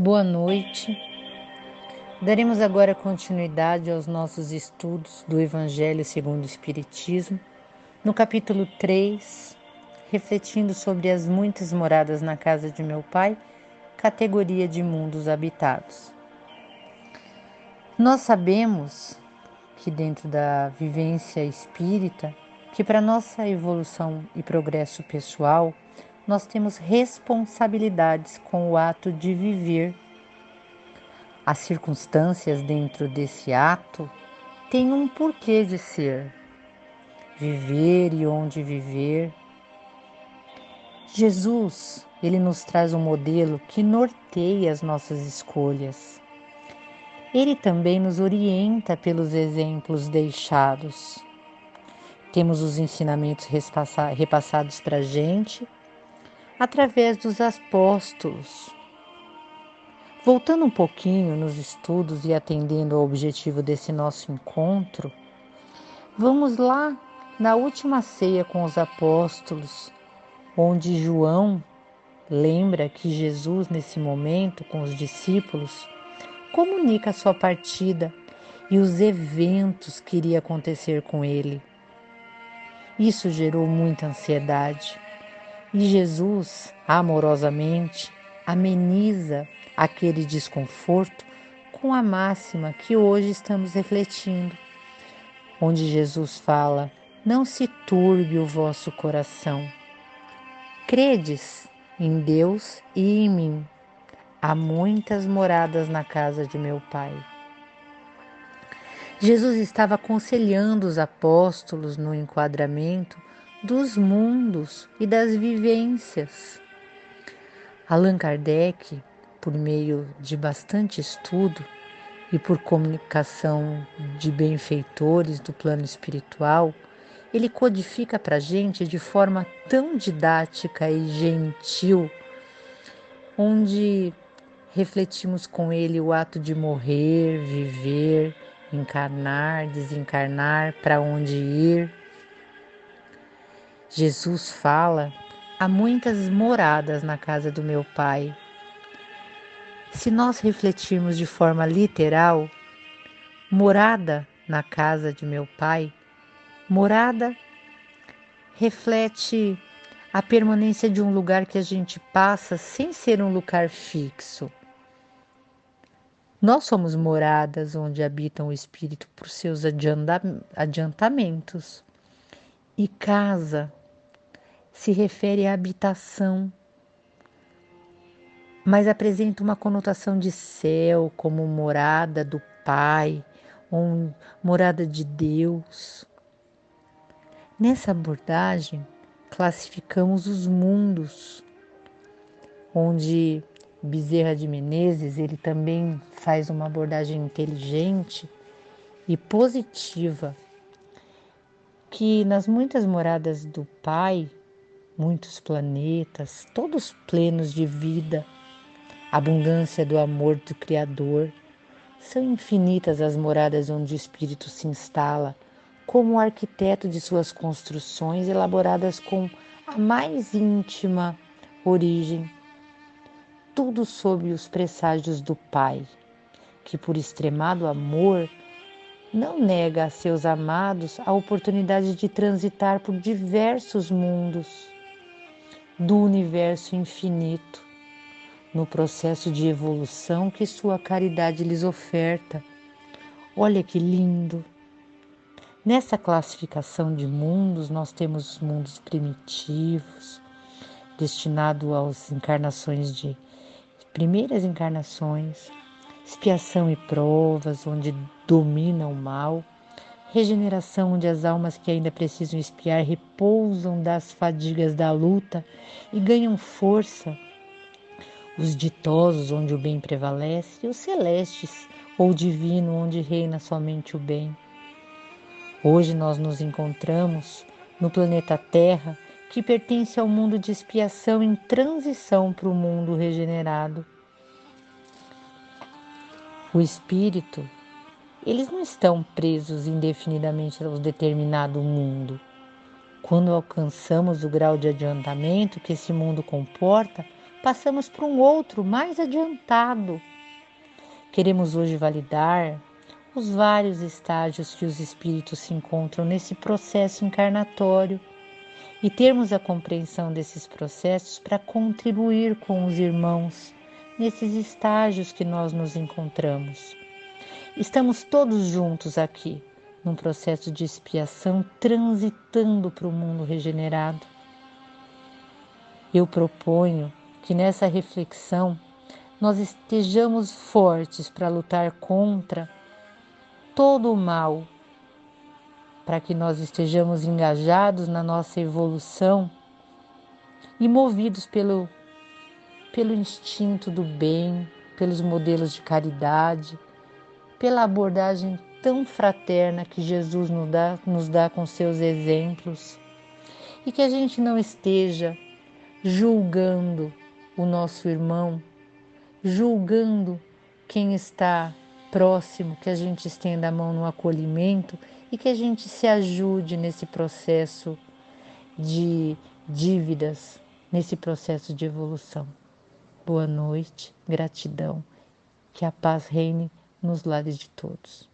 Boa noite. Daremos agora continuidade aos nossos estudos do Evangelho segundo o Espiritismo, no capítulo 3, refletindo sobre as muitas moradas na casa de meu pai, categoria de mundos habitados. Nós sabemos que dentro da vivência espírita, que para nossa evolução e progresso pessoal, nós temos responsabilidades com o ato de viver. As circunstâncias dentro desse ato têm um porquê de ser. Viver e onde viver. Jesus, ele nos traz um modelo que norteia as nossas escolhas. Ele também nos orienta pelos exemplos deixados. Temos os ensinamentos repassados para a gente através dos apóstolos. Voltando um pouquinho nos estudos e atendendo ao objetivo desse nosso encontro, vamos lá na última ceia com os apóstolos, onde João lembra que Jesus, nesse momento, com os discípulos, comunica a sua partida e os eventos que iria acontecer com ele. Isso gerou muita ansiedade. E Jesus, amorosamente, ameniza aquele desconforto com a máxima que hoje estamos refletindo, onde Jesus fala: Não se turbe o vosso coração. Credes em Deus e em mim. Há muitas moradas na casa de meu Pai. Jesus estava aconselhando os apóstolos no enquadramento dos mundos e das vivências. Allan Kardec, por meio de bastante estudo e por comunicação de benfeitores do plano espiritual, ele codifica para a gente de forma tão didática e gentil, onde refletimos com ele o ato de morrer, viver, encarnar, desencarnar, para onde ir Jesus fala: há muitas moradas na casa do meu Pai. Se nós refletirmos de forma literal, morada na casa de meu Pai, morada reflete a permanência de um lugar que a gente passa sem ser um lugar fixo. Nós somos moradas onde habitam o Espírito por seus adiantamentos. E casa se refere à habitação, mas apresenta uma conotação de céu como morada do Pai, ou morada de Deus. Nessa abordagem, classificamos os mundos, onde Bezerra de Menezes ele também faz uma abordagem inteligente e positiva, que nas muitas moradas do Pai muitos planetas, todos plenos de vida, abundância do amor do Criador. São infinitas as moradas onde o Espírito se instala, como o arquiteto de suas construções elaboradas com a mais íntima origem. Tudo sob os presságios do Pai, que por extremado amor não nega a seus amados a oportunidade de transitar por diversos mundos do universo infinito, no processo de evolução que sua caridade lhes oferta. Olha que lindo! Nessa classificação de mundos, nós temos os mundos primitivos, destinados às encarnações de primeiras encarnações, expiação e provas, onde domina o mal regeneração onde as almas que ainda precisam espiar repousam das fadigas da luta e ganham força, os ditosos onde o bem prevalece e os celestes ou divino onde reina somente o bem. Hoje nós nos encontramos no planeta Terra, que pertence ao mundo de expiação em transição para o mundo regenerado. O espírito eles não estão presos indefinidamente a um determinado mundo. Quando alcançamos o grau de adiantamento que esse mundo comporta, passamos para um outro mais adiantado. Queremos hoje validar os vários estágios que os espíritos se encontram nesse processo encarnatório e termos a compreensão desses processos para contribuir com os irmãos nesses estágios que nós nos encontramos. Estamos todos juntos aqui, num processo de expiação, transitando para o mundo regenerado. Eu proponho que nessa reflexão nós estejamos fortes para lutar contra todo o mal, para que nós estejamos engajados na nossa evolução e movidos pelo, pelo instinto do bem, pelos modelos de caridade, pela abordagem tão fraterna que Jesus nos dá, nos dá com seus exemplos, e que a gente não esteja julgando o nosso irmão, julgando quem está próximo, que a gente estenda a mão no acolhimento e que a gente se ajude nesse processo de dívidas, nesse processo de evolução. Boa noite, gratidão, que a paz reine nos lares de todos.